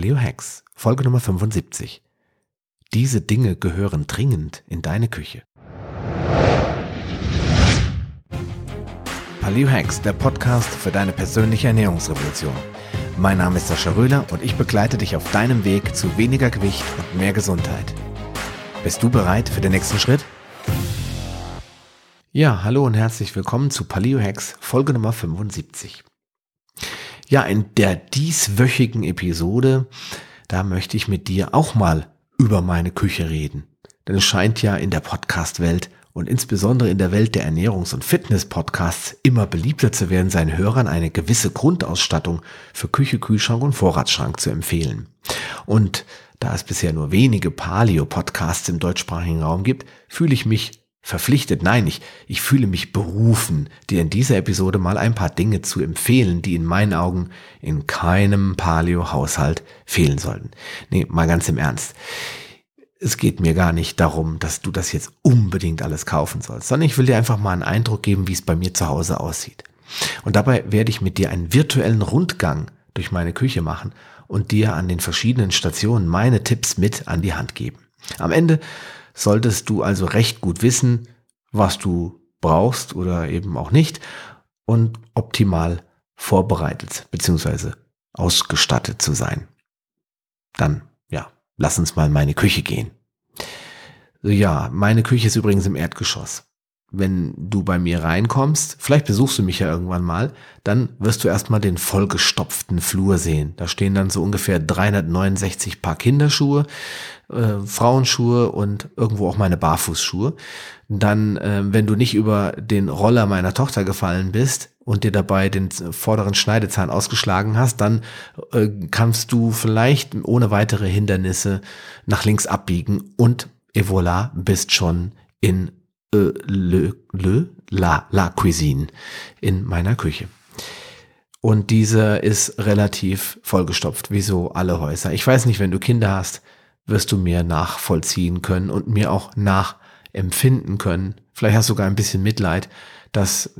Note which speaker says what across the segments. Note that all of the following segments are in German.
Speaker 1: Paleo Hacks, Folge Nummer 75. Diese Dinge gehören dringend in deine Küche. Paleo Hacks, der Podcast für deine persönliche Ernährungsrevolution. Mein Name ist Sascha Röhler und ich begleite dich auf deinem Weg zu weniger Gewicht und mehr Gesundheit. Bist du bereit für den nächsten Schritt? Ja, hallo und herzlich willkommen zu Paleo Hacks, Folge Nummer 75. Ja, in der dieswöchigen Episode, da möchte ich mit dir auch mal über meine Küche reden. Denn es scheint ja in der Podcast-Welt und insbesondere in der Welt der Ernährungs- und Fitness-Podcasts immer beliebter zu werden, seinen Hörern eine gewisse Grundausstattung für Küche, Kühlschrank und Vorratsschrank zu empfehlen. Und da es bisher nur wenige Paleo-Podcasts im deutschsprachigen Raum gibt, fühle ich mich verpflichtet, nein, ich, ich fühle mich berufen, dir in dieser Episode mal ein paar Dinge zu empfehlen, die in meinen Augen in keinem Paleo-Haushalt fehlen sollten. Nee, mal ganz im Ernst. Es geht mir gar nicht darum, dass du das jetzt unbedingt alles kaufen sollst, sondern ich will dir einfach mal einen Eindruck geben, wie es bei mir zu Hause aussieht. Und dabei werde ich mit dir einen virtuellen Rundgang durch meine Küche machen und dir an den verschiedenen Stationen meine Tipps mit an die Hand geben. Am Ende solltest du also recht gut wissen, was du brauchst oder eben auch nicht und optimal vorbereitet bzw. ausgestattet zu sein. Dann, ja, lass uns mal in meine Küche gehen. Ja, meine Küche ist übrigens im Erdgeschoss wenn du bei mir reinkommst, vielleicht besuchst du mich ja irgendwann mal, dann wirst du erstmal den vollgestopften Flur sehen. Da stehen dann so ungefähr 369 Paar Kinderschuhe, äh, Frauenschuhe und irgendwo auch meine Barfußschuhe. Dann, äh, wenn du nicht über den Roller meiner Tochter gefallen bist und dir dabei den vorderen Schneidezahn ausgeschlagen hast, dann äh, kannst du vielleicht ohne weitere Hindernisse nach links abbiegen und et voilà, bist schon in äh, le, le, la, la Cuisine in meiner Küche. Und diese ist relativ vollgestopft, wie so alle Häuser. Ich weiß nicht, wenn du Kinder hast, wirst du mir nachvollziehen können und mir auch nachempfinden können. Vielleicht hast du sogar ein bisschen Mitleid, dass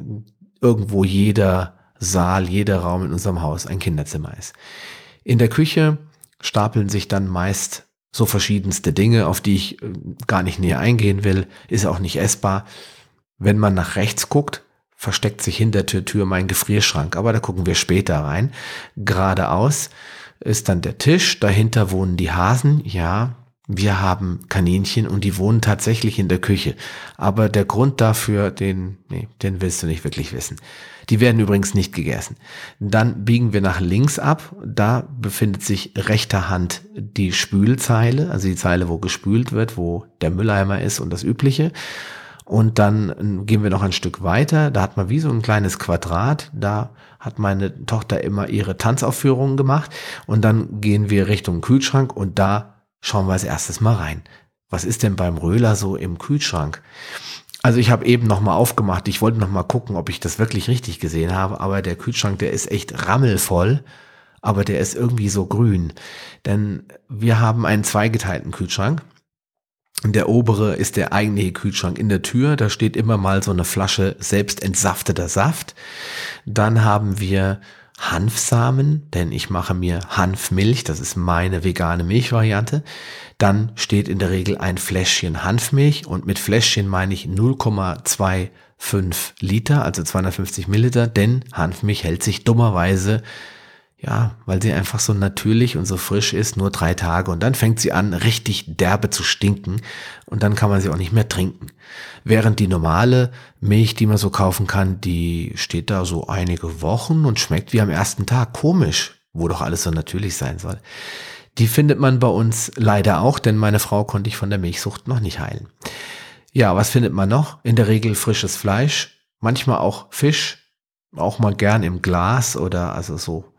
Speaker 1: irgendwo jeder Saal, jeder Raum in unserem Haus ein Kinderzimmer ist. In der Küche stapeln sich dann meist so verschiedenste Dinge, auf die ich äh, gar nicht näher eingehen will, ist auch nicht essbar. Wenn man nach rechts guckt, versteckt sich hinter der Tür mein Gefrierschrank, aber da gucken wir später rein. Geradeaus ist dann der Tisch, dahinter wohnen die Hasen, ja, wir haben Kaninchen und die wohnen tatsächlich in der Küche. Aber der Grund dafür, den, nee, den willst du nicht wirklich wissen. Die werden übrigens nicht gegessen. Dann biegen wir nach links ab. Da befindet sich rechter Hand die Spülzeile, also die Zeile, wo gespült wird, wo der Mülleimer ist und das Übliche. Und dann gehen wir noch ein Stück weiter. Da hat man wie so ein kleines Quadrat. Da hat meine Tochter immer ihre Tanzaufführungen gemacht. Und dann gehen wir Richtung Kühlschrank und da Schauen wir als erstes mal rein. Was ist denn beim Röhler so im Kühlschrank? Also ich habe eben noch mal aufgemacht. Ich wollte noch mal gucken, ob ich das wirklich richtig gesehen habe. Aber der Kühlschrank, der ist echt rammelvoll. Aber der ist irgendwie so grün. Denn wir haben einen zweigeteilten Kühlschrank. Der obere ist der eigentliche Kühlschrank in der Tür. Da steht immer mal so eine Flasche selbst entsafteter Saft. Dann haben wir Hanfsamen, denn ich mache mir Hanfmilch, das ist meine vegane Milchvariante. Dann steht in der Regel ein Fläschchen Hanfmilch und mit Fläschchen meine ich 0,25 Liter, also 250 Milliliter, denn Hanfmilch hält sich dummerweise ja, weil sie einfach so natürlich und so frisch ist, nur drei Tage. Und dann fängt sie an, richtig derbe zu stinken. Und dann kann man sie auch nicht mehr trinken. Während die normale Milch, die man so kaufen kann, die steht da so einige Wochen und schmeckt wie am ersten Tag. Komisch, wo doch alles so natürlich sein soll. Die findet man bei uns leider auch, denn meine Frau konnte ich von der Milchsucht noch nicht heilen. Ja, was findet man noch? In der Regel frisches Fleisch, manchmal auch Fisch, auch mal gern im Glas oder also so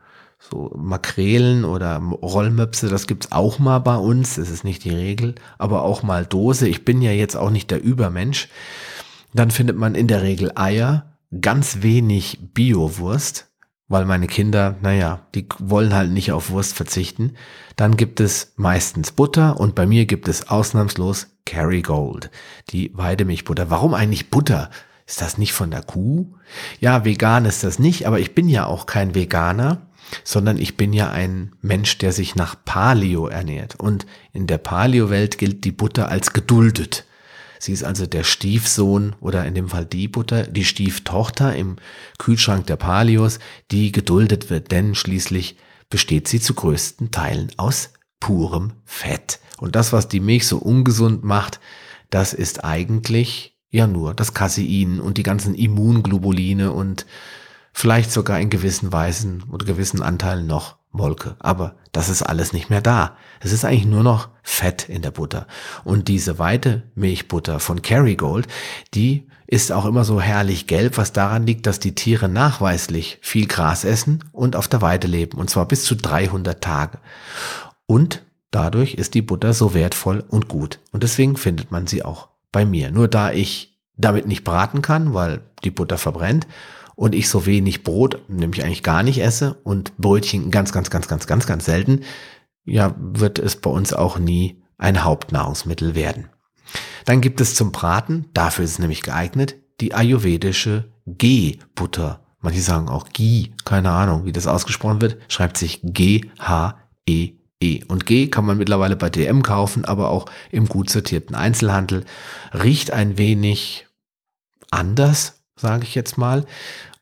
Speaker 1: so Makrelen oder Rollmöpse, das gibt's auch mal bei uns, das ist nicht die Regel, aber auch mal Dose. Ich bin ja jetzt auch nicht der Übermensch. Dann findet man in der Regel Eier, ganz wenig Biowurst, weil meine Kinder, naja, die wollen halt nicht auf Wurst verzichten. Dann gibt es meistens Butter und bei mir gibt es ausnahmslos Kerrygold, die Weidemilchbutter. Warum eigentlich Butter? Ist das nicht von der Kuh? Ja, vegan ist das nicht, aber ich bin ja auch kein Veganer. Sondern ich bin ja ein Mensch, der sich nach Paleo ernährt. Und in der Paleo-Welt gilt die Butter als geduldet. Sie ist also der Stiefsohn oder in dem Fall die Butter, die Stieftochter im Kühlschrank der Paleos, die geduldet wird, denn schließlich besteht sie zu größten Teilen aus purem Fett. Und das, was die Milch so ungesund macht, das ist eigentlich ja nur das Casein und die ganzen Immunglobuline und vielleicht sogar in gewissen Weisen oder gewissen Anteilen noch Molke. Aber das ist alles nicht mehr da. Es ist eigentlich nur noch Fett in der Butter. Und diese weite Milchbutter von Kerrygold, die ist auch immer so herrlich gelb, was daran liegt, dass die Tiere nachweislich viel Gras essen und auf der Weide leben. Und zwar bis zu 300 Tage. Und dadurch ist die Butter so wertvoll und gut. Und deswegen findet man sie auch bei mir. Nur da ich damit nicht braten kann, weil die Butter verbrennt und ich so wenig Brot, nämlich eigentlich gar nicht esse und Brötchen ganz, ganz, ganz, ganz, ganz, ganz selten, ja, wird es bei uns auch nie ein Hauptnahrungsmittel werden. Dann gibt es zum Braten, dafür ist es nämlich geeignet, die ayurvedische G-Butter. Manche sagen auch Ghee, keine Ahnung, wie das ausgesprochen wird, schreibt sich G-H-E. E. Und G kann man mittlerweile bei DM kaufen, aber auch im gut sortierten Einzelhandel. Riecht ein wenig anders, sage ich jetzt mal.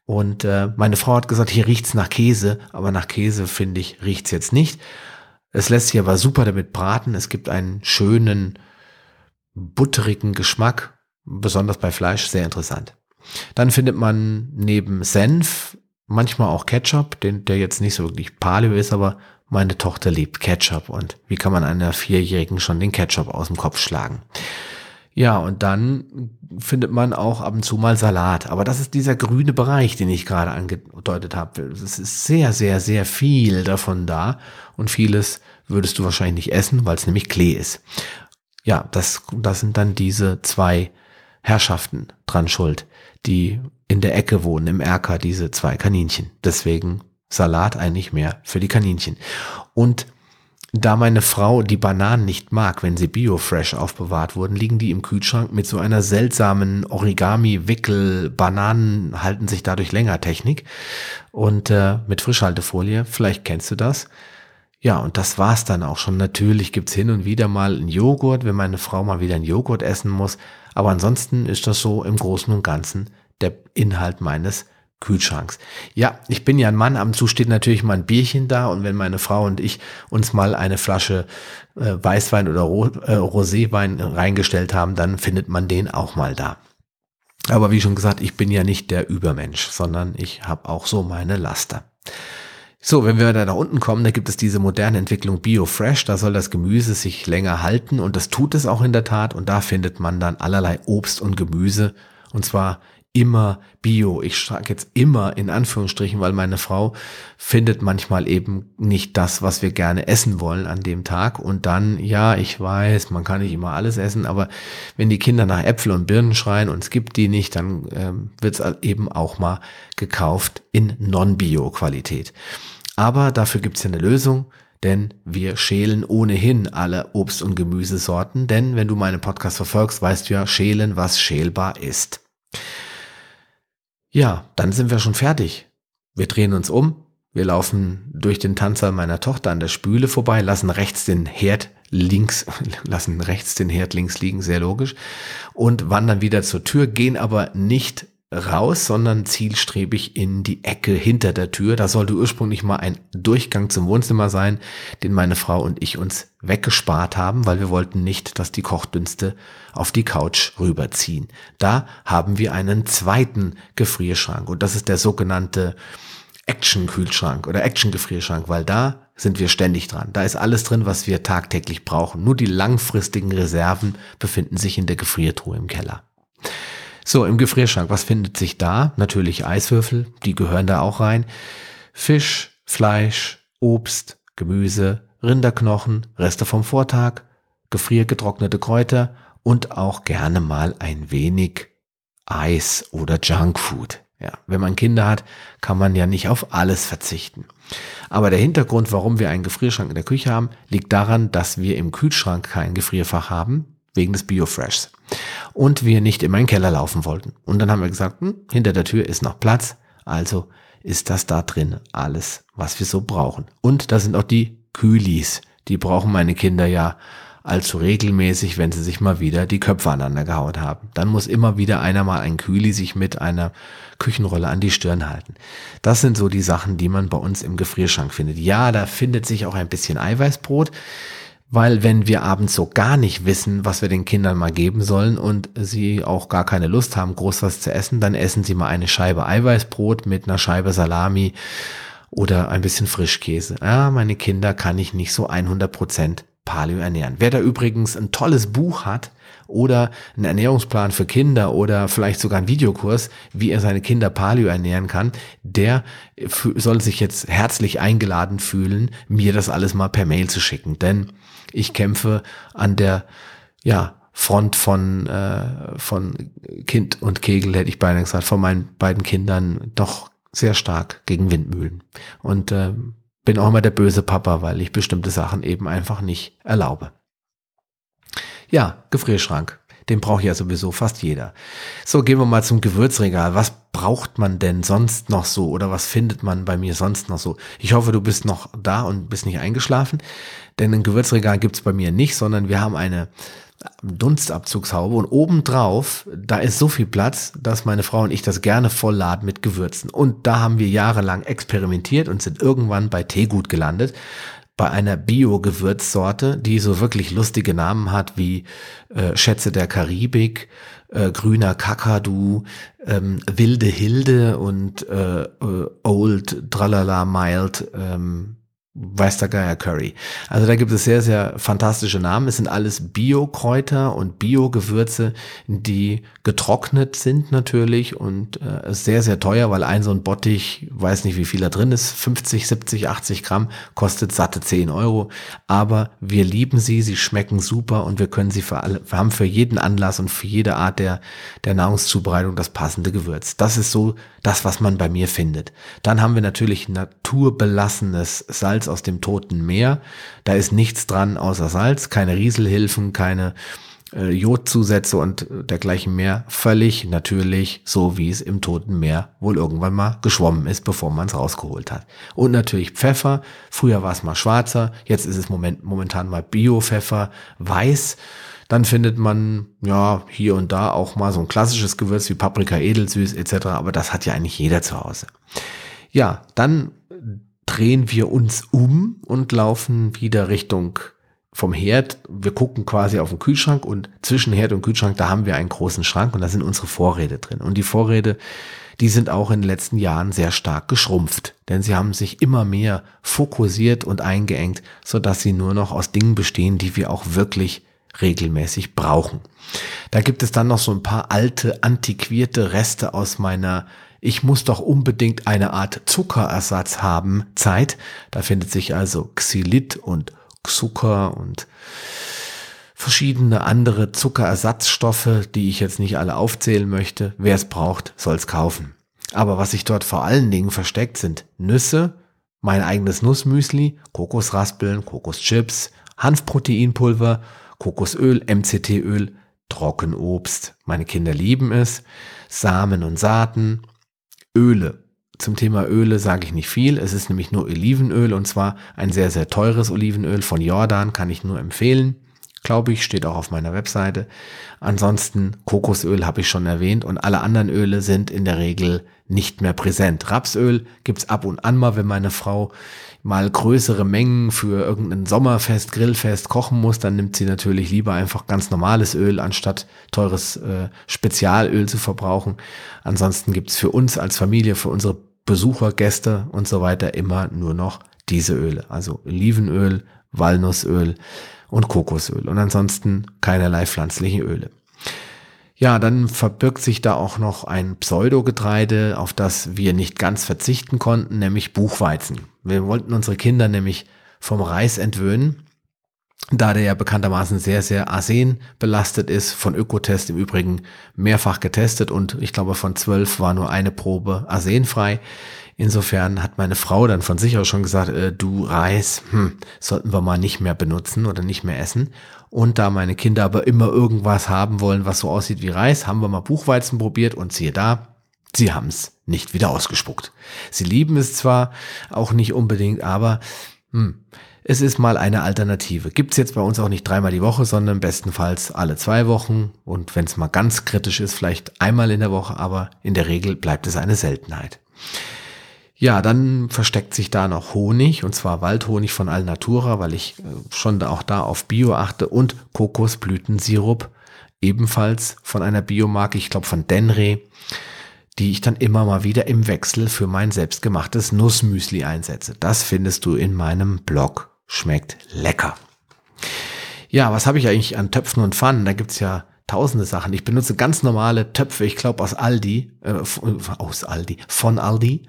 Speaker 1: Und äh, meine Frau hat gesagt, hier riecht's nach Käse, aber nach Käse finde ich riecht's jetzt nicht. Es lässt sich aber super damit braten. Es gibt einen schönen butterigen Geschmack, besonders bei Fleisch sehr interessant. Dann findet man neben Senf manchmal auch Ketchup, den, der jetzt nicht so wirklich Paleo ist, aber meine Tochter liebt Ketchup und wie kann man einer Vierjährigen schon den Ketchup aus dem Kopf schlagen? Ja, und dann findet man auch ab und zu mal Salat. Aber das ist dieser grüne Bereich, den ich gerade angedeutet habe. Es ist sehr, sehr, sehr viel davon da. Und vieles würdest du wahrscheinlich nicht essen, weil es nämlich Klee ist. Ja, das, das sind dann diese zwei Herrschaften dran schuld, die in der Ecke wohnen, im Erker, diese zwei Kaninchen. Deswegen Salat eigentlich mehr für die Kaninchen. Und da meine Frau die Bananen nicht mag, wenn sie biofresh aufbewahrt wurden, liegen die im Kühlschrank mit so einer seltsamen Origami-Wickel. Bananen halten sich dadurch länger Technik. Und äh, mit Frischhaltefolie, vielleicht kennst du das. Ja, und das war's dann auch schon. Natürlich gibt's hin und wieder mal einen Joghurt, wenn meine Frau mal wieder einen Joghurt essen muss. Aber ansonsten ist das so im Großen und Ganzen der Inhalt meines Kühlschranks. Ja, ich bin ja ein Mann, ab und zu steht natürlich mal ein Bierchen da und wenn meine Frau und ich uns mal eine Flasche äh, Weißwein oder Ro äh, Roséwein reingestellt haben, dann findet man den auch mal da. Aber wie schon gesagt, ich bin ja nicht der Übermensch, sondern ich habe auch so meine Laster. So, wenn wir da nach unten kommen, da gibt es diese moderne Entwicklung BioFresh, da soll das Gemüse sich länger halten und das tut es auch in der Tat und da findet man dann allerlei Obst und Gemüse und zwar immer Bio. Ich sage jetzt immer in Anführungsstrichen, weil meine Frau findet manchmal eben nicht das, was wir gerne essen wollen an dem Tag. Und dann, ja, ich weiß, man kann nicht immer alles essen, aber wenn die Kinder nach Äpfel und Birnen schreien und es gibt die nicht, dann ähm, wird es eben auch mal gekauft in Non-Bio-Qualität. Aber dafür gibt es ja eine Lösung denn wir schälen ohnehin alle Obst- und Gemüsesorten, denn wenn du meinen Podcast verfolgst, weißt du ja, schälen, was schälbar ist. Ja, dann sind wir schon fertig. Wir drehen uns um, wir laufen durch den Tanzsaal meiner Tochter an der Spüle vorbei, lassen rechts den Herd links, lassen rechts den Herd links liegen, sehr logisch, und wandern wieder zur Tür, gehen aber nicht raus, sondern zielstrebig in die Ecke hinter der Tür. Da sollte ursprünglich mal ein Durchgang zum Wohnzimmer sein, den meine Frau und ich uns weggespart haben, weil wir wollten nicht, dass die Kochdünste auf die Couch rüberziehen. Da haben wir einen zweiten Gefrierschrank und das ist der sogenannte Action-Kühlschrank oder Action-Gefrierschrank, weil da sind wir ständig dran. Da ist alles drin, was wir tagtäglich brauchen. Nur die langfristigen Reserven befinden sich in der Gefriertruhe im Keller. So, im Gefrierschrank, was findet sich da? Natürlich Eiswürfel, die gehören da auch rein. Fisch, Fleisch, Obst, Gemüse, Rinderknochen, Reste vom Vortag, gefriergetrocknete Kräuter und auch gerne mal ein wenig Eis oder Junkfood. Ja, wenn man Kinder hat, kann man ja nicht auf alles verzichten. Aber der Hintergrund, warum wir einen Gefrierschrank in der Küche haben, liegt daran, dass wir im Kühlschrank kein Gefrierfach haben, wegen des Biofreshs. Und wir nicht in meinen Keller laufen wollten. Und dann haben wir gesagt, hm, hinter der Tür ist noch Platz, also ist das da drin alles, was wir so brauchen. Und da sind auch die Kühlis. Die brauchen meine Kinder ja allzu regelmäßig, wenn sie sich mal wieder die Köpfe aneinander gehauen haben. Dann muss immer wieder einer mal ein Kühli sich mit einer Küchenrolle an die Stirn halten. Das sind so die Sachen, die man bei uns im Gefrierschrank findet. Ja, da findet sich auch ein bisschen Eiweißbrot, weil wenn wir abends so gar nicht wissen, was wir den Kindern mal geben sollen und sie auch gar keine Lust haben, groß was zu essen, dann essen sie mal eine Scheibe Eiweißbrot mit einer Scheibe Salami oder ein bisschen Frischkäse. Ja, meine Kinder kann ich nicht so 100 Prozent Paleo ernähren. Wer da übrigens ein tolles Buch hat oder einen Ernährungsplan für Kinder oder vielleicht sogar einen Videokurs, wie er seine Kinder Paleo ernähren kann, der soll sich jetzt herzlich eingeladen fühlen, mir das alles mal per Mail zu schicken. Denn ich kämpfe an der, ja, Front von, äh, von Kind und Kegel, hätte ich beinahe gesagt, von meinen beiden Kindern doch sehr stark gegen Windmühlen. Und äh, bin auch immer der böse Papa, weil ich bestimmte Sachen eben einfach nicht erlaube. Ja, Gefrierschrank. Den braucht ja sowieso fast jeder. So, gehen wir mal zum Gewürzregal. Was braucht man denn sonst noch so oder was findet man bei mir sonst noch so? Ich hoffe, du bist noch da und bist nicht eingeschlafen, denn ein Gewürzregal gibt's bei mir nicht, sondern wir haben eine Dunstabzugshaube und obendrauf, da ist so viel Platz, dass meine Frau und ich das gerne vollladen mit Gewürzen. Und da haben wir jahrelang experimentiert und sind irgendwann bei Teegut gelandet, bei einer Bio-Gewürzsorte, die so wirklich lustige Namen hat wie äh, Schätze der Karibik, äh, grüner Kakadu, ähm, wilde Hilde und äh, äh Old Tralala Mild ähm, weiß der Geier Curry. Also da gibt es sehr, sehr fantastische Namen. Es sind alles Bio-Kräuter und Bio-Gewürze, die getrocknet sind natürlich und äh, sehr, sehr teuer, weil ein so ein Bottich, weiß nicht wie viel da drin ist, 50, 70, 80 Gramm, kostet satte 10 Euro. Aber wir lieben sie, sie schmecken super und wir können sie für alle, wir haben für jeden Anlass und für jede Art der, der Nahrungszubereitung das passende Gewürz. Das ist so das, was man bei mir findet. Dann haben wir natürlich naturbelassenes Salz aus dem Toten Meer. Da ist nichts dran außer Salz, keine Rieselhilfen, keine äh, Jodzusätze und dergleichen mehr. Völlig natürlich, so wie es im Toten Meer wohl irgendwann mal geschwommen ist, bevor man es rausgeholt hat. Und natürlich Pfeffer. Früher war es mal schwarzer, jetzt ist es moment, momentan mal Bio-Pfeffer, weiß. Dann findet man ja hier und da auch mal so ein klassisches Gewürz wie Paprika edelsüß etc. Aber das hat ja eigentlich jeder zu Hause. Ja, dann drehen wir uns um und laufen wieder Richtung vom Herd. Wir gucken quasi auf den Kühlschrank und zwischen Herd und Kühlschrank, da haben wir einen großen Schrank und da sind unsere Vorräte drin. Und die Vorräte, die sind auch in den letzten Jahren sehr stark geschrumpft, denn sie haben sich immer mehr fokussiert und eingeengt, so dass sie nur noch aus Dingen bestehen, die wir auch wirklich regelmäßig brauchen. Da gibt es dann noch so ein paar alte, antiquierte Reste aus meiner ich muss doch unbedingt eine Art Zuckerersatz haben Zeit. Da findet sich also Xylit und Zucker und verschiedene andere Zuckerersatzstoffe, die ich jetzt nicht alle aufzählen möchte. Wer es braucht, soll es kaufen. Aber was sich dort vor allen Dingen versteckt, sind Nüsse, mein eigenes Nussmüsli, Kokosraspeln, Kokoschips, Hanfproteinpulver Kokosöl, MCT-Öl, Trockenobst. Meine Kinder lieben es. Samen und Saaten, Öle. Zum Thema Öle sage ich nicht viel. Es ist nämlich nur Olivenöl und zwar ein sehr, sehr teures Olivenöl von Jordan, kann ich nur empfehlen. Glaube ich, steht auch auf meiner Webseite. Ansonsten Kokosöl habe ich schon erwähnt und alle anderen Öle sind in der Regel nicht mehr präsent. Rapsöl gibt's ab und an mal, wenn meine Frau mal größere Mengen für irgendein Sommerfest, Grillfest kochen muss, dann nimmt sie natürlich lieber einfach ganz normales Öl, anstatt teures äh, Spezialöl zu verbrauchen. Ansonsten gibt's für uns als Familie, für unsere Besucher, Gäste und so weiter immer nur noch diese Öle. Also Olivenöl, Walnussöl und Kokosöl. Und ansonsten keinerlei pflanzliche Öle. Ja, dann verbirgt sich da auch noch ein Pseudogetreide, auf das wir nicht ganz verzichten konnten, nämlich Buchweizen. Wir wollten unsere Kinder nämlich vom Reis entwöhnen, da der ja bekanntermaßen sehr, sehr arsen belastet ist, von Ökotest im Übrigen mehrfach getestet und ich glaube von zwölf war nur eine Probe arsenfrei. Insofern hat meine Frau dann von sich aus schon gesagt, äh, du Reis, hm, sollten wir mal nicht mehr benutzen oder nicht mehr essen. Und da meine Kinder aber immer irgendwas haben wollen, was so aussieht wie Reis, haben wir mal Buchweizen probiert und siehe da, Sie haben es nicht wieder ausgespuckt. Sie lieben es zwar auch nicht unbedingt, aber hm, es ist mal eine Alternative. Gibt's jetzt bei uns auch nicht dreimal die Woche, sondern bestenfalls alle zwei Wochen und wenn es mal ganz kritisch ist, vielleicht einmal in der Woche, aber in der Regel bleibt es eine Seltenheit. Ja, dann versteckt sich da noch Honig, und zwar Waldhonig von Alnatura, weil ich äh, schon auch da auf Bio achte und Kokosblütensirup, ebenfalls von einer Biomarke, ich glaube von Denre, die ich dann immer mal wieder im Wechsel für mein selbstgemachtes Nussmüsli einsetze. Das findest du in meinem Blog. Schmeckt lecker. Ja, was habe ich eigentlich an Töpfen und Pfannen? Da gibt's ja tausende Sachen. Ich benutze ganz normale Töpfe, ich glaube aus Aldi, äh, aus Aldi, von Aldi.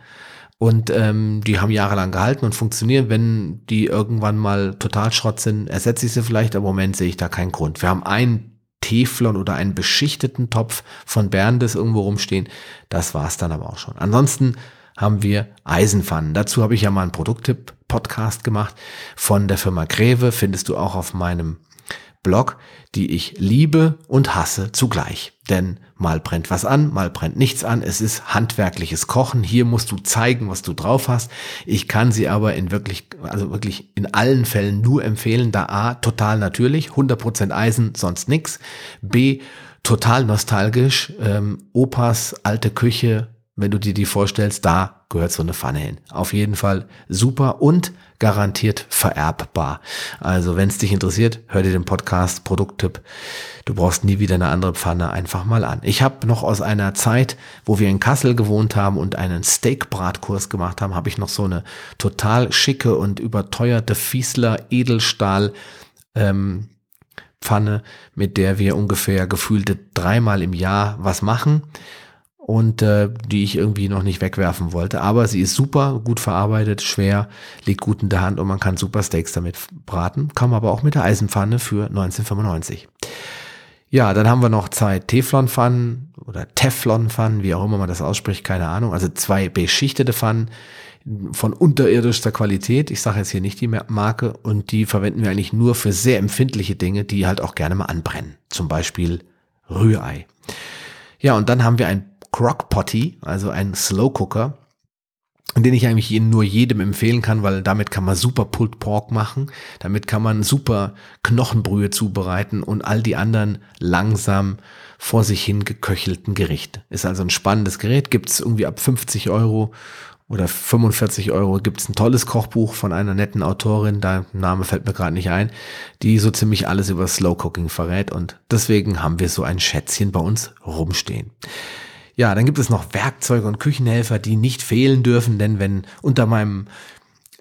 Speaker 1: Und ähm, die haben jahrelang gehalten und funktionieren. Wenn die irgendwann mal total Schrott sind, ersetze ich sie vielleicht, aber im Moment sehe ich da keinen Grund. Wir haben einen Teflon oder einen beschichteten Topf von Berndes irgendwo rumstehen. Das war's dann aber auch schon. Ansonsten haben wir Eisenpfannen. Dazu habe ich ja mal einen Produkttipp-Podcast gemacht von der Firma Greve. Findest du auch auf meinem Blog, die ich liebe und hasse zugleich. Denn mal brennt was an, mal brennt nichts an. Es ist handwerkliches Kochen. Hier musst du zeigen, was du drauf hast. Ich kann sie aber in wirklich, also wirklich in allen Fällen nur empfehlen, da A, total natürlich, 100% Eisen, sonst nix. B, total nostalgisch, ähm, Opas alte Küche, wenn du dir die vorstellst, da gehört so eine Pfanne hin. Auf jeden Fall super und garantiert vererbbar. Also wenn es dich interessiert, hör dir den Podcast Produkttipp. Du brauchst nie wieder eine andere Pfanne einfach mal an. Ich habe noch aus einer Zeit, wo wir in Kassel gewohnt haben und einen Steakbratkurs gemacht haben, habe ich noch so eine total schicke und überteuerte Fiesler Edelstahl ähm, Pfanne, mit der wir ungefähr gefühlte dreimal im Jahr was machen und äh, die ich irgendwie noch nicht wegwerfen wollte. Aber sie ist super, gut verarbeitet, schwer, liegt gut in der Hand und man kann super Steaks damit braten. Man aber auch mit der Eisenpfanne für 1995. Ja, dann haben wir noch zwei Teflonpfannen oder Teflonpfannen, wie auch immer man das ausspricht, keine Ahnung. Also zwei beschichtete Pfannen von unterirdischster Qualität. Ich sage jetzt hier nicht die Marke und die verwenden wir eigentlich nur für sehr empfindliche Dinge, die halt auch gerne mal anbrennen. Zum Beispiel Rührei. Ja, und dann haben wir ein Crockpotty, also ein Slow Cooker, den ich eigentlich nur jedem empfehlen kann, weil damit kann man super Pulled Pork machen, damit kann man super Knochenbrühe zubereiten und all die anderen langsam vor sich hin geköchelten Gerichte. Ist also ein spannendes Gerät, gibt's irgendwie ab 50 Euro oder 45 Euro gibt's ein tolles Kochbuch von einer netten Autorin, da Name fällt mir gerade nicht ein, die so ziemlich alles über Slow Cooking verrät und deswegen haben wir so ein Schätzchen bei uns rumstehen. Ja, dann gibt es noch Werkzeuge und Küchenhelfer, die nicht fehlen dürfen, denn wenn unter meinem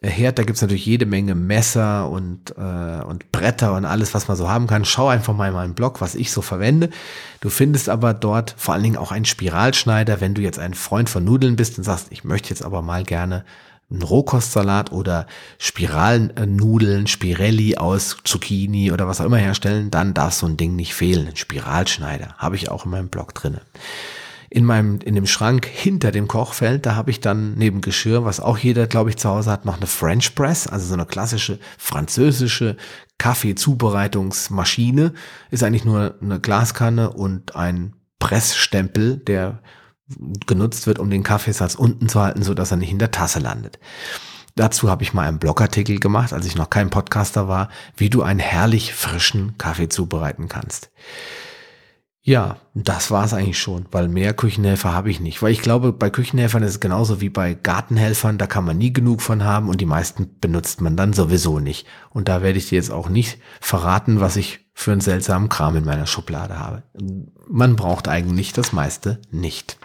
Speaker 1: Herd, da gibt's natürlich jede Menge Messer und, äh, und Bretter und alles, was man so haben kann. Schau einfach mal in meinen Blog, was ich so verwende. Du findest aber dort vor allen Dingen auch einen Spiralschneider, wenn du jetzt ein Freund von Nudeln bist und sagst, ich möchte jetzt aber mal gerne einen Rohkostsalat oder Spiralnudeln, Spirelli aus Zucchini oder was auch immer herstellen, dann darf so ein Ding nicht fehlen. Ein Spiralschneider habe ich auch in meinem Blog drinne in meinem, in dem Schrank hinter dem Kochfeld, da habe ich dann neben Geschirr, was auch jeder, glaube ich, zu Hause hat, noch eine French Press, also so eine klassische französische Kaffeezubereitungsmaschine. Ist eigentlich nur eine Glaskanne und ein Pressstempel, der genutzt wird, um den Kaffeesatz unten zu halten, so dass er nicht in der Tasse landet. Dazu habe ich mal einen Blogartikel gemacht, als ich noch kein Podcaster war, wie du einen herrlich frischen Kaffee zubereiten kannst. Ja, das war's eigentlich schon, weil mehr Küchenhelfer habe ich nicht. Weil ich glaube, bei Küchenhelfern ist es genauso wie bei Gartenhelfern, da kann man nie genug von haben und die meisten benutzt man dann sowieso nicht. Und da werde ich dir jetzt auch nicht verraten, was ich für einen seltsamen Kram in meiner Schublade habe. Man braucht eigentlich das meiste nicht.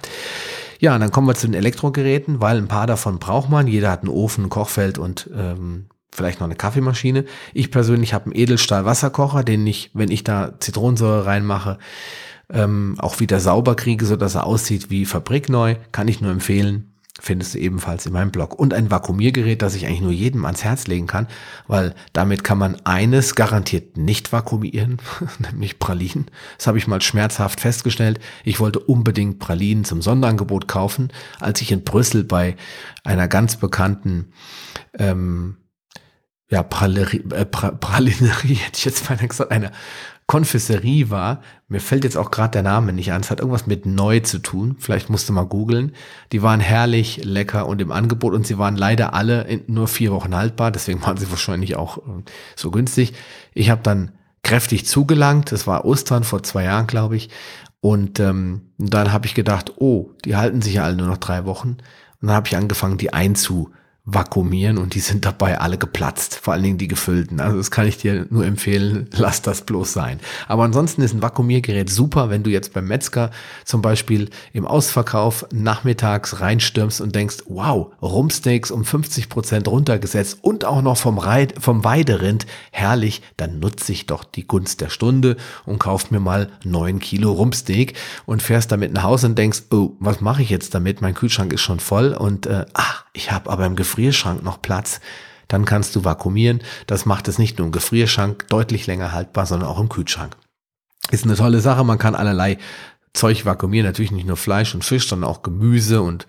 Speaker 1: Ja, und dann kommen wir zu den Elektrogeräten, weil ein paar davon braucht man. Jeder hat einen Ofen, ein Kochfeld und ähm, vielleicht noch eine Kaffeemaschine. Ich persönlich habe einen Edelstahl-Wasserkocher, den ich, wenn ich da Zitronensäure reinmache, ähm, auch wieder sauber kriege, so dass er aussieht wie fabrikneu. Kann ich nur empfehlen. Findest du ebenfalls in meinem Blog. Und ein Vakuumiergerät, das ich eigentlich nur jedem ans Herz legen kann, weil damit kann man eines garantiert nicht vakuumieren, nämlich Pralinen. Das habe ich mal schmerzhaft festgestellt. Ich wollte unbedingt Pralinen zum Sonderangebot kaufen, als ich in Brüssel bei einer ganz bekannten ähm, ja, Pralerie, äh, pra, Pralinerie, hätte ich jetzt mal gesagt, einer Konfiserie war. Mir fällt jetzt auch gerade der Name nicht an. Es hat irgendwas mit neu zu tun. Vielleicht musst du mal googeln. Die waren herrlich, lecker und im Angebot und sie waren leider alle in nur vier Wochen haltbar. Deswegen waren sie wahrscheinlich auch äh, so günstig. Ich habe dann kräftig zugelangt. Das war Ostern vor zwei Jahren, glaube ich. Und ähm, dann habe ich gedacht, oh, die halten sich ja alle nur noch drei Wochen. Und dann habe ich angefangen, die einzu vakuumieren und die sind dabei alle geplatzt, vor allen Dingen die gefüllten. Also das kann ich dir nur empfehlen, lass das bloß sein. Aber ansonsten ist ein Vakuumiergerät super, wenn du jetzt beim Metzger zum Beispiel im Ausverkauf nachmittags reinstürmst und denkst, wow, Rumpsteaks um 50 Prozent runtergesetzt und auch noch vom, Reit, vom Weiderind, herrlich, dann nutze ich doch die Gunst der Stunde und kauf mir mal neun Kilo Rumpsteak und fährst damit nach Hause und denkst, oh, was mache ich jetzt damit? Mein Kühlschrank ist schon voll und äh, ach, ich habe aber im Gefrierschrank noch Platz, dann kannst du vakuumieren. Das macht es nicht nur im Gefrierschrank deutlich länger haltbar, sondern auch im Kühlschrank. Ist eine tolle Sache. Man kann allerlei Zeug vakuumieren, natürlich nicht nur Fleisch und Fisch, sondern auch Gemüse und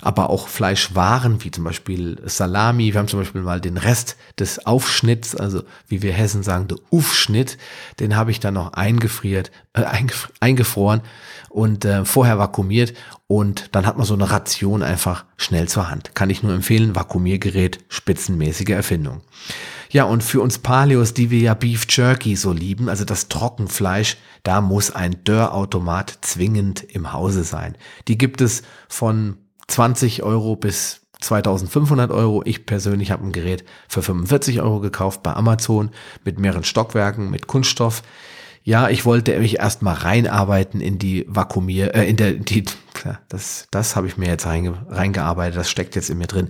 Speaker 1: aber auch Fleischwaren, wie zum Beispiel Salami. Wir haben zum Beispiel mal den Rest des Aufschnitts, also wie wir Hessen sagen, der Aufschnitt, den habe ich dann noch eingefriert, äh, eingefroren und äh, vorher vakuumiert und dann hat man so eine Ration einfach schnell zur Hand. Kann ich nur empfehlen, Vakuumiergerät, spitzenmäßige Erfindung. Ja, und für uns Paleos, die wir ja Beef Jerky so lieben, also das Trockenfleisch, da muss ein Dörrautomat zwingend im Hause sein. Die gibt es von 20 Euro bis 2500 Euro. Ich persönlich habe ein Gerät für 45 Euro gekauft bei Amazon mit mehreren Stockwerken, mit Kunststoff ja, ich wollte mich erstmal reinarbeiten in die Vakuumier, äh, in der, die, das, das habe ich mir jetzt reinge, reingearbeitet, das steckt jetzt in mir drin,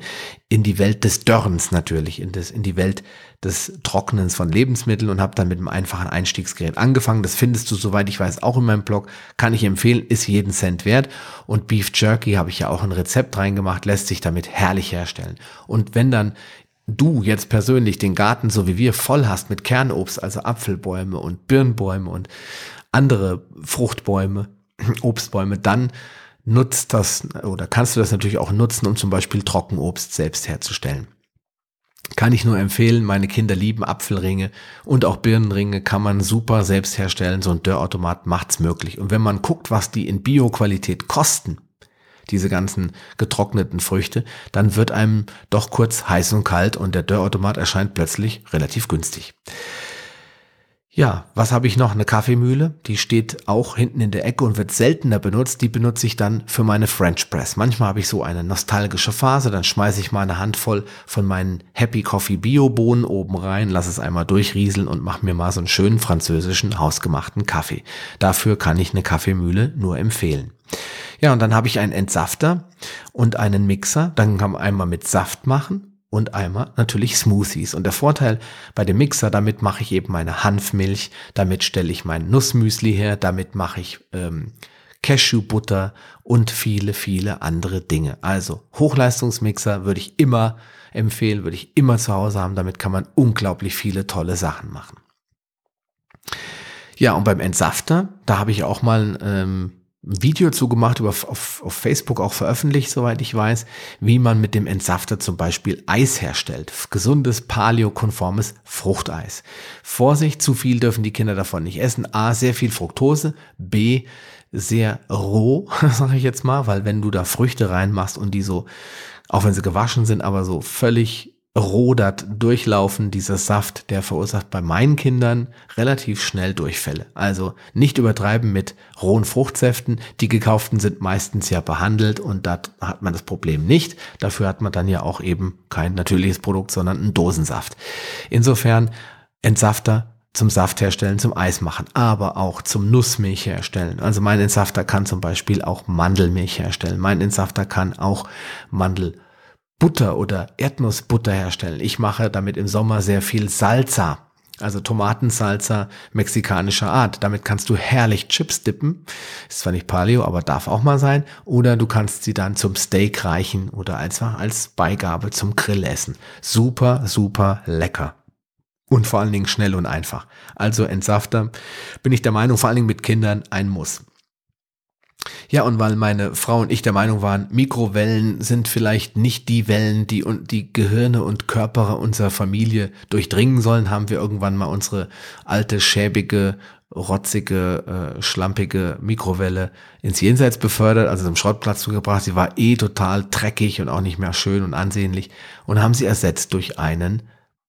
Speaker 1: in die Welt des Dörrens natürlich, in, das, in die Welt des Trocknens von Lebensmitteln und habe dann mit einem einfachen Einstiegsgerät angefangen. Das findest du, soweit ich weiß, auch in meinem Blog. Kann ich empfehlen, ist jeden Cent wert. Und Beef Jerky habe ich ja auch ein Rezept reingemacht, lässt sich damit herrlich herstellen. Und wenn dann du jetzt persönlich den Garten, so wie wir, voll hast mit Kernobst, also Apfelbäume und Birnbäume und andere Fruchtbäume, Obstbäume, dann nutzt das oder kannst du das natürlich auch nutzen, um zum Beispiel Trockenobst selbst herzustellen. Kann ich nur empfehlen, meine Kinder lieben Apfelringe und auch Birnenringe kann man super selbst herstellen. So ein Dörrautomat macht's möglich. Und wenn man guckt, was die in Bioqualität kosten, diese ganzen getrockneten Früchte, dann wird einem doch kurz heiß und kalt und der Dörrautomat erscheint plötzlich relativ günstig. Ja, was habe ich noch? Eine Kaffeemühle, die steht auch hinten in der Ecke und wird seltener benutzt. Die benutze ich dann für meine French Press. Manchmal habe ich so eine nostalgische Phase, dann schmeiße ich mal eine Handvoll von meinen Happy Coffee Bio Bohnen oben rein, lasse es einmal durchrieseln und mache mir mal so einen schönen französischen hausgemachten Kaffee. Dafür kann ich eine Kaffeemühle nur empfehlen. Ja, und dann habe ich einen Entsafter und einen Mixer. Dann kann man einmal mit Saft machen und einmal natürlich Smoothies. Und der Vorteil bei dem Mixer, damit mache ich eben meine Hanfmilch, damit stelle ich mein Nussmüsli her, damit mache ich ähm, Cashewbutter und viele, viele andere Dinge. Also Hochleistungsmixer würde ich immer empfehlen, würde ich immer zu Hause haben. Damit kann man unglaublich viele tolle Sachen machen. Ja, und beim Entsafter, da habe ich auch mal ähm, Video zugemacht, über, auf, auf Facebook auch veröffentlicht, soweit ich weiß, wie man mit dem Entsafter zum Beispiel Eis herstellt. Gesundes, paleokonformes Fruchteis. Vorsicht, zu viel dürfen die Kinder davon nicht essen. A, sehr viel Fructose. B, sehr roh, sage ich jetzt mal, weil wenn du da Früchte reinmachst und die so, auch wenn sie gewaschen sind, aber so völlig rodert durchlaufen, dieser Saft, der verursacht bei meinen Kindern relativ schnell Durchfälle. Also nicht übertreiben mit rohen Fruchtsäften. Die gekauften sind meistens ja behandelt und da hat man das Problem nicht. Dafür hat man dann ja auch eben kein natürliches Produkt, sondern einen Dosensaft. Insofern Entsafter zum Saft herstellen, zum Eis machen, aber auch zum Nussmilch herstellen. Also mein Entsafter kann zum Beispiel auch Mandelmilch herstellen. Mein Entsafter kann auch Mandel Butter oder Erdnussbutter herstellen. Ich mache damit im Sommer sehr viel Salsa, also Tomatensalsa mexikanischer Art. Damit kannst du herrlich Chips dippen. Ist zwar nicht Paleo, aber darf auch mal sein. Oder du kannst sie dann zum Steak reichen oder einfach als Beigabe zum Grill essen. Super, super lecker. Und vor allen Dingen schnell und einfach. Also Entsafter bin ich der Meinung, vor allen Dingen mit Kindern ein Muss. Ja, und weil meine Frau und ich der Meinung waren, Mikrowellen sind vielleicht nicht die Wellen, die die Gehirne und Körper unserer Familie durchdringen sollen, haben wir irgendwann mal unsere alte, schäbige, rotzige, äh, schlampige Mikrowelle ins Jenseits befördert, also zum Schrottplatz zugebracht. Sie war eh total dreckig und auch nicht mehr schön und ansehnlich und haben sie ersetzt durch einen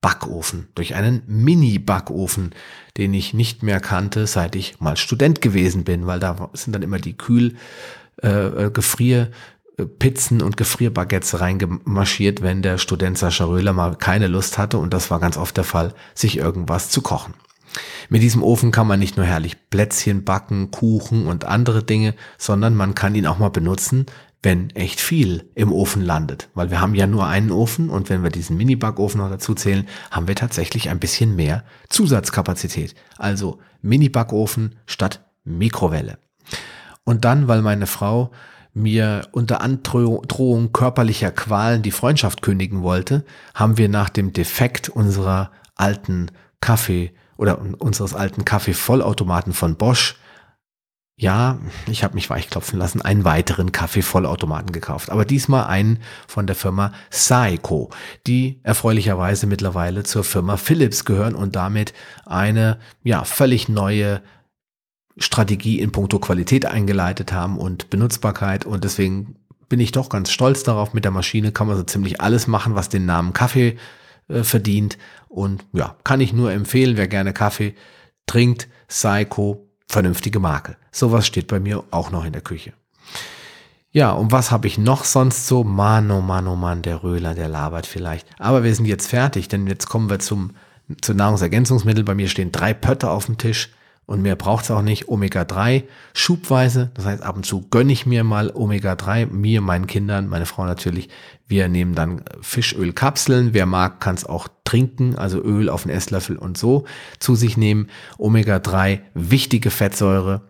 Speaker 1: Backofen, durch einen Mini-Backofen, den ich nicht mehr kannte, seit ich mal Student gewesen bin, weil da sind dann immer die Kühl, äh, äh Gefrier, äh, Pizzen und Gefrierbaguettes reingemarschiert, wenn der Student Sascha Röhler mal keine Lust hatte und das war ganz oft der Fall, sich irgendwas zu kochen. Mit diesem Ofen kann man nicht nur herrlich Plätzchen backen, Kuchen und andere Dinge, sondern man kann ihn auch mal benutzen, wenn echt viel im Ofen landet. Weil wir haben ja nur einen Ofen und wenn wir diesen Mini-Backofen noch dazu zählen, haben wir tatsächlich ein bisschen mehr Zusatzkapazität. Also Mini-Backofen statt Mikrowelle. Und dann, weil meine Frau mir unter Androhung körperlicher Qualen die Freundschaft kündigen wollte, haben wir nach dem Defekt unserer alten Kaffee oder unseres alten Kaffeevollautomaten von Bosch ja, ich habe mich weichklopfen lassen, einen weiteren Kaffeevollautomaten gekauft. Aber diesmal einen von der Firma Saeco, die erfreulicherweise mittlerweile zur Firma Philips gehören und damit eine ja völlig neue Strategie in puncto Qualität eingeleitet haben und Benutzbarkeit. Und deswegen bin ich doch ganz stolz darauf. Mit der Maschine kann man so ziemlich alles machen, was den Namen Kaffee äh, verdient. Und ja, kann ich nur empfehlen, wer gerne Kaffee trinkt, Saeco vernünftige Marke. Sowas steht bei mir auch noch in der Küche. Ja, und was habe ich noch sonst so? Mann, oh Mann, oh Mann, der Röhler, der labert vielleicht. Aber wir sind jetzt fertig, denn jetzt kommen wir zum, zu Nahrungsergänzungsmittel. Bei mir stehen drei Pötte auf dem Tisch und mehr braucht es auch nicht. Omega-3 schubweise, das heißt ab und zu gönne ich mir mal Omega-3, mir, meinen Kindern, meine Frau natürlich. Wir nehmen dann Fischölkapseln, wer mag, kann es auch trinken, also Öl auf einen Esslöffel und so zu sich nehmen. Omega-3, wichtige Fettsäure.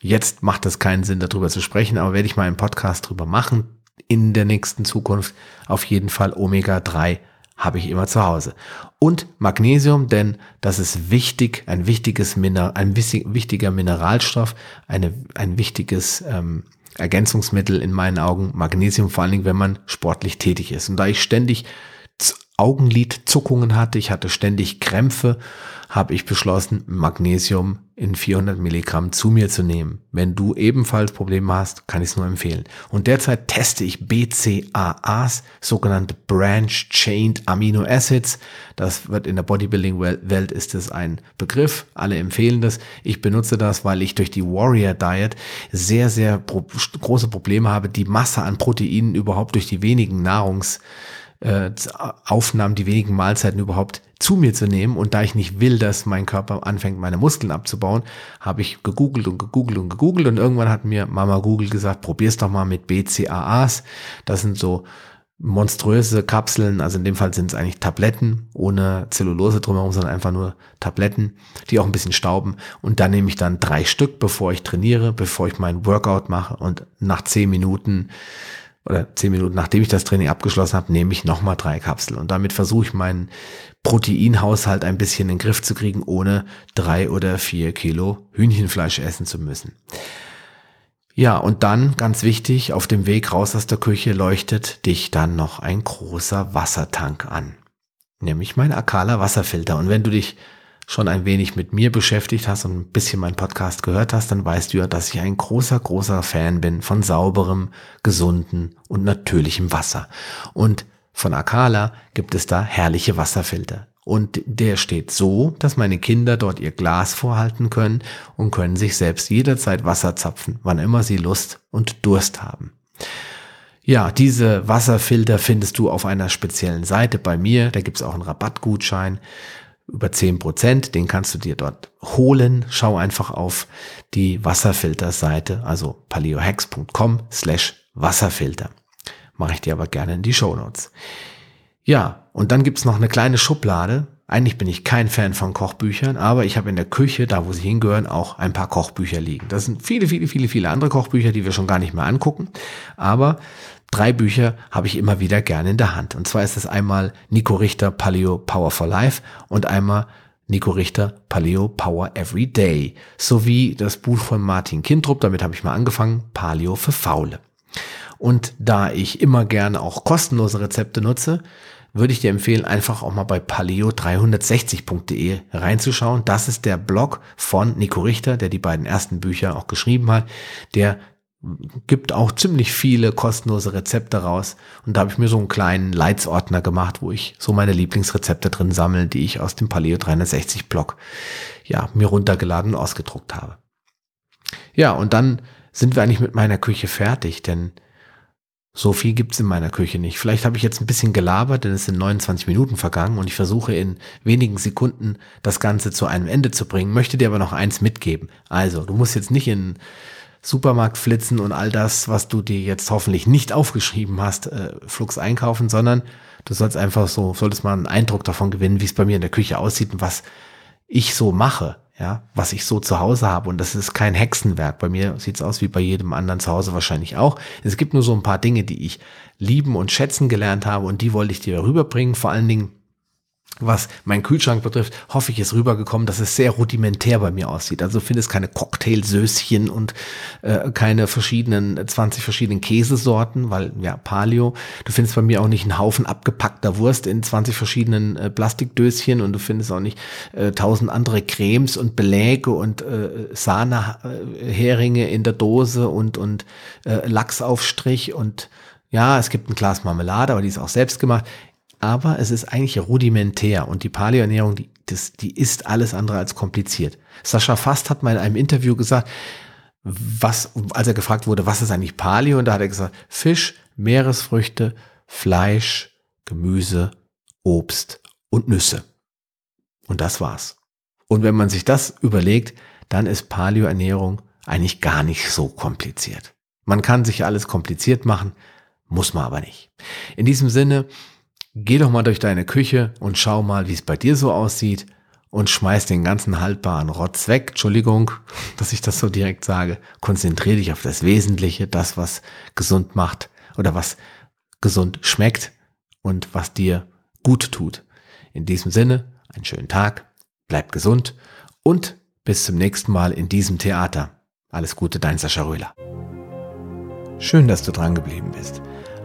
Speaker 1: Jetzt macht es keinen Sinn, darüber zu sprechen, aber werde ich mal einen Podcast drüber machen in der nächsten Zukunft. Auf jeden Fall Omega-3 habe ich immer zu Hause. Und Magnesium, denn das ist wichtig, ein wichtiges Miner, ein wichtiger Mineralstoff, eine, ein wichtiges ähm, Ergänzungsmittel in meinen Augen. Magnesium vor allen Dingen, wenn man sportlich tätig ist. Und da ich ständig Augenlidzuckungen hatte, ich hatte ständig Krämpfe, habe ich beschlossen, Magnesium in 400 Milligramm zu mir zu nehmen. Wenn du ebenfalls Probleme hast, kann ich es nur empfehlen. Und derzeit teste ich BCAAs, sogenannte Branch Chained Amino Acids. Das wird in der Bodybuilding-Welt ist es ein Begriff. Alle empfehlen das. Ich benutze das, weil ich durch die Warrior Diet sehr, sehr pro große Probleme habe, die Masse an Proteinen überhaupt durch die wenigen Nahrungs äh, Aufnahmen, die wenigen Mahlzeiten überhaupt zu mir zu nehmen. Und da ich nicht will, dass mein Körper anfängt, meine Muskeln abzubauen, habe ich gegoogelt und gegoogelt und gegoogelt. Und irgendwann hat mir Mama Google gesagt, probier's doch mal mit BCAAs. Das sind so monströse Kapseln, also in dem Fall sind es eigentlich Tabletten ohne Zellulose drumherum, sondern einfach nur Tabletten, die auch ein bisschen stauben. Und dann nehme ich dann drei Stück, bevor ich trainiere, bevor ich meinen Workout mache. Und nach zehn Minuten oder zehn Minuten nachdem ich das Training abgeschlossen habe, nehme ich nochmal drei Kapseln. Und damit versuche ich meinen Proteinhaushalt ein bisschen in den Griff zu kriegen, ohne drei oder vier Kilo Hühnchenfleisch essen zu müssen. Ja, und dann, ganz wichtig, auf dem Weg raus aus der Küche leuchtet dich dann noch ein großer Wassertank an. Nämlich mein Akala Wasserfilter. Und wenn du dich schon ein wenig mit mir beschäftigt hast und ein bisschen meinen Podcast gehört hast, dann weißt du ja, dass ich ein großer, großer Fan bin von sauberem, gesunden und natürlichem Wasser. Und von Akala gibt es da herrliche Wasserfilter. Und der steht so, dass meine Kinder dort ihr Glas vorhalten können und können sich selbst jederzeit Wasser zapfen, wann immer sie Lust und Durst haben. Ja, diese Wasserfilter findest du auf einer speziellen Seite bei mir. Da gibt's auch einen Rabattgutschein über zehn Prozent. Den kannst du dir dort holen. Schau einfach auf die Wasserfilterseite, also paleohex.com slash Wasserfilter. Mache ich dir aber gerne in die Show Notes. Ja, und dann gibt's noch eine kleine Schublade. Eigentlich bin ich kein Fan von Kochbüchern, aber ich habe in der Küche, da wo sie hingehören, auch ein paar Kochbücher liegen. Das sind viele, viele, viele, viele andere Kochbücher, die wir schon gar nicht mehr angucken. Aber drei Bücher habe ich immer wieder gerne in der Hand. Und zwar ist es einmal Nico Richter Paleo Power for Life und einmal Nico Richter, Paleo Power Every Day, sowie das Buch von Martin Kindrup, damit habe ich mal angefangen, Paleo für Faule. Und da ich immer gerne auch kostenlose Rezepte nutze, würde ich dir empfehlen, einfach auch mal bei paleo360.de reinzuschauen. Das ist der Blog von Nico Richter, der die beiden ersten Bücher auch geschrieben hat. Der gibt auch ziemlich viele kostenlose Rezepte raus. Und da habe ich mir so einen kleinen Leitsordner gemacht, wo ich so meine Lieblingsrezepte drin sammle, die ich aus dem Paleo 360 Blog ja, mir runtergeladen und ausgedruckt habe. Ja, und dann sind wir eigentlich mit meiner Küche fertig, denn so viel gibt's in meiner Küche nicht. Vielleicht habe ich jetzt ein bisschen gelabert, denn es sind 29 Minuten vergangen und ich versuche in wenigen Sekunden das Ganze zu einem Ende zu bringen, möchte dir aber noch eins mitgeben. Also, du musst jetzt nicht in Supermarkt flitzen und all das, was du dir jetzt hoffentlich nicht aufgeschrieben hast, äh, flugs einkaufen, sondern du sollst einfach so, solltest mal einen Eindruck davon gewinnen, wie es bei mir in der Küche aussieht und was ich so mache ja, was ich so zu Hause habe. Und das ist kein Hexenwerk. Bei mir sieht es aus wie bei jedem anderen zu Hause wahrscheinlich auch. Es gibt nur so ein paar Dinge, die ich lieben und schätzen gelernt habe und die wollte ich dir rüberbringen. Vor allen Dingen was mein Kühlschrank betrifft, hoffe ich, ist rübergekommen, dass es sehr rudimentär bei mir aussieht. Also findest keine Cocktailsößchen und äh, keine verschiedenen, 20 verschiedenen Käsesorten, weil ja, Paleo. Du findest bei mir auch nicht einen Haufen abgepackter Wurst in 20 verschiedenen äh, Plastikdöschen und du findest auch nicht äh, tausend andere Cremes und Beläge und äh, Sahneheringe in der Dose und, und äh, Lachsaufstrich und ja, es gibt ein Glas Marmelade, aber die ist auch selbst gemacht aber es ist eigentlich rudimentär und die Paleoernährung, die, das, die ist alles andere als kompliziert. Sascha Fast hat mal in einem Interview gesagt, was, als er gefragt wurde, was ist eigentlich Paleo, und da hat er gesagt, Fisch, Meeresfrüchte, Fleisch, Gemüse, Obst und Nüsse. Und das war's. Und wenn man sich das überlegt, dann ist Paleoernährung eigentlich gar nicht so kompliziert. Man kann sich alles kompliziert machen, muss man aber nicht. In diesem Sinne, Geh doch mal durch deine Küche und schau mal, wie es bei dir so aussieht und schmeiß den ganzen haltbaren Rotz weg. Entschuldigung, dass ich das so direkt sage. Konzentriere dich auf das Wesentliche, das, was gesund macht oder was gesund schmeckt und was dir gut tut. In diesem Sinne, einen schönen Tag, bleib gesund und bis zum nächsten Mal in diesem Theater. Alles Gute, dein Sascha Röhler. Schön, dass du dran geblieben bist.